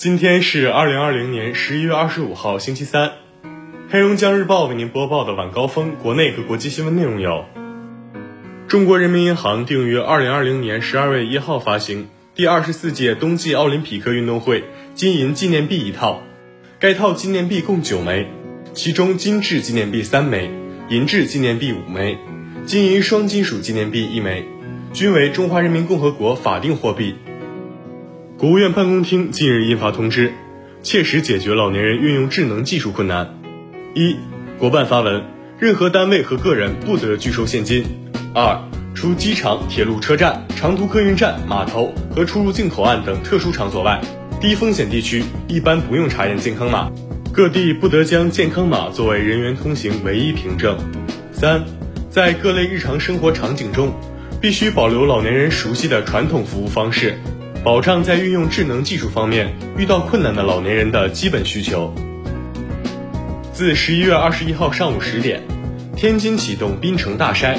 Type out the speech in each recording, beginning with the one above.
今天是二零二零年十一月二十五号，星期三。黑龙江日报为您播报的晚高峰国内和国际新闻内容有：中国人民银行定于二零二零年十二月一号发行第二十四届冬季奥林匹克运动会金银纪念币一套，该套纪念币共九枚，其中金质纪念币三枚，银质纪念币五枚，金银双金属纪念币一枚，均为中华人民共和国法定货币。国务院办公厅近日印发通知，切实解决老年人运用智能技术困难。一、国办发文，任何单位和个人不得拒收现金。二、除机场、铁路车站、长途客运站、码头和出入境口岸等特殊场所外，低风险地区一般不用查验健康码，各地不得将健康码作为人员通行唯一凭证。三、在各类日常生活场景中，必须保留老年人熟悉的传统服务方式。保障在运用智能技术方面遇到困难的老年人的基本需求。自十一月二十一号上午十点，天津启动滨城大筛，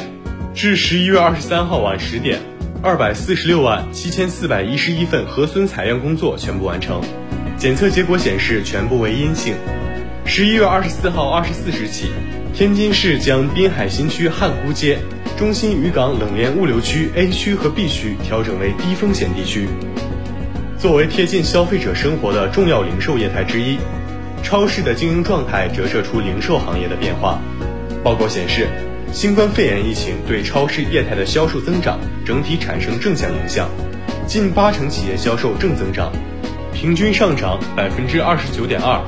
至十一月二十三号晚十点，二百四十六万七千四百一十一份核酸采样工作全部完成，检测结果显示全部为阴性。十一月二十四号二十四时起，天津市将滨海新区汉沽街。中心渔港冷链物流区 A 区和 B 区调整为低风险地区。作为贴近消费者生活的重要零售业态之一，超市的经营状态折射出零售行业的变化。报告显示，新冠肺炎疫情对超市业态的销售增长整体产生正向影响，近八成企业销售正增长，平均上涨百分之二十九点二。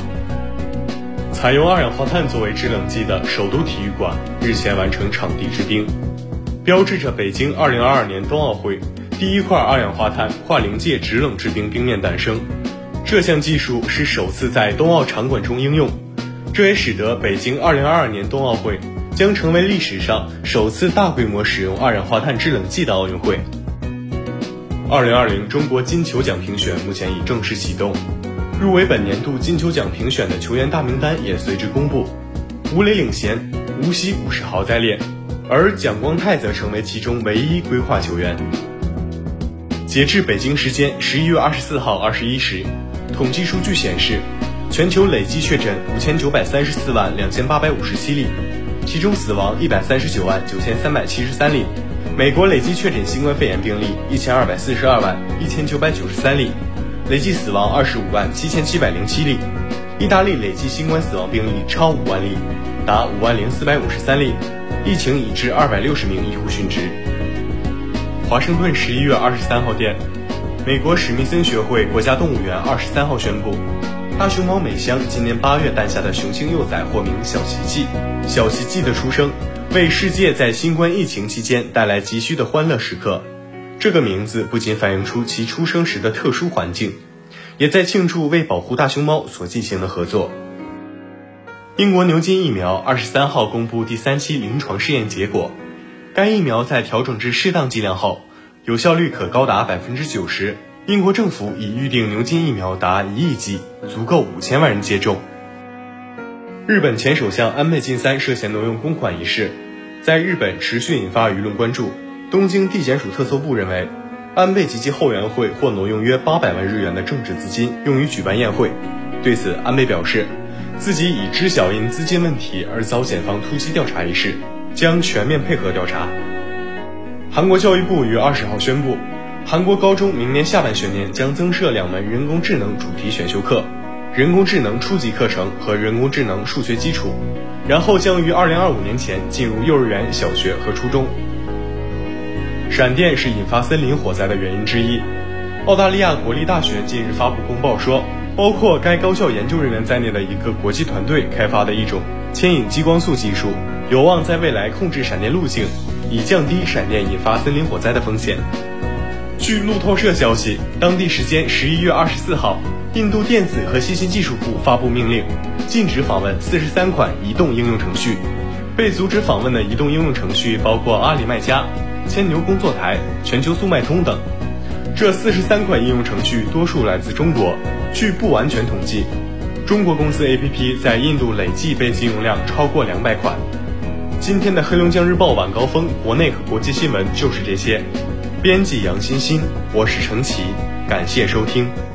采用二氧化碳作为制冷剂的首都体育馆日前完成场地制冰。标志着北京2022年冬奥会第一块二氧化碳跨临界制冷制冰冰面诞生。这项技术是首次在冬奥场馆中应用，这也使得北京2022年冬奥会将成为历史上首次大规模使用二氧化碳制冷剂的奥运会。2020中国金球奖评选目前已正式启动，入围本年度金球奖评选的球员大名单也随之公布，吴磊领衔，无锡五十豪在列。而蒋光太则成为其中唯一规划球员。截至北京时间十一月二十四号二十一时，统计数据显示，全球累计确诊五千九百三十四万两千八百五十七例，其中死亡一百三十九万九千三百七十三例。美国累计确诊新冠肺炎病例一千二百四十二万一千九百九十三例，累计死亡二十五万七千七百零七例。意大利累计新冠死亡病例超五万例，达五万零四百五十三例。疫情已致二百六十名医护殉职。华盛顿十一月二十三号电，美国史密森学会国家动物园二十三号宣布，大熊猫美香今年八月诞下的雄性幼崽获名小奇迹。小奇迹的出生，为世界在新冠疫情期间带来急需的欢乐时刻。这个名字不仅反映出其出生时的特殊环境，也在庆祝为保护大熊猫所进行的合作。英国牛津疫苗二十三号公布第三期临床试验结果，该疫苗在调整至适当剂量后，有效率可高达百分之九十。英国政府已预定牛津疫苗达一亿剂，足够五千万人接种。日本前首相安倍晋三涉嫌挪用公款一事，在日本持续引发舆论关注。东京地检署特搜部认为，安倍及其后援会或挪用约八百万日元的政治资金用于举办宴会。对此，安倍表示。自己已知晓因资金问题而遭检方突击调查一事，将全面配合调查。韩国教育部于二十号宣布，韩国高中明年下半学年将增设两门人工智能主题选修课：人工智能初级课程和人工智能数学基础。然后将于二零二五年前进入幼儿园、小学和初中。闪电是引发森林火灾的原因之一。澳大利亚国立大学近日发布公报说。包括该高校研究人员在内的一个国际团队开发的一种牵引激光束技术，有望在未来控制闪电路径，以降低闪电引发森林火灾的风险。据路透社消息，当地时间十一月二十四号，印度电子和信息技术部发布命令，禁止访问四十三款移动应用程序。被阻止访问的移动应用程序包括阿里卖家、牵牛工作台、全球速卖通等。这四十三款应用程序多数来自中国。据不完全统计，中国公司 APP 在印度累计被禁用量超过两百款。今天的黑龙江日报晚高峰国内和国际新闻就是这些。编辑杨欣欣，我是程奇，感谢收听。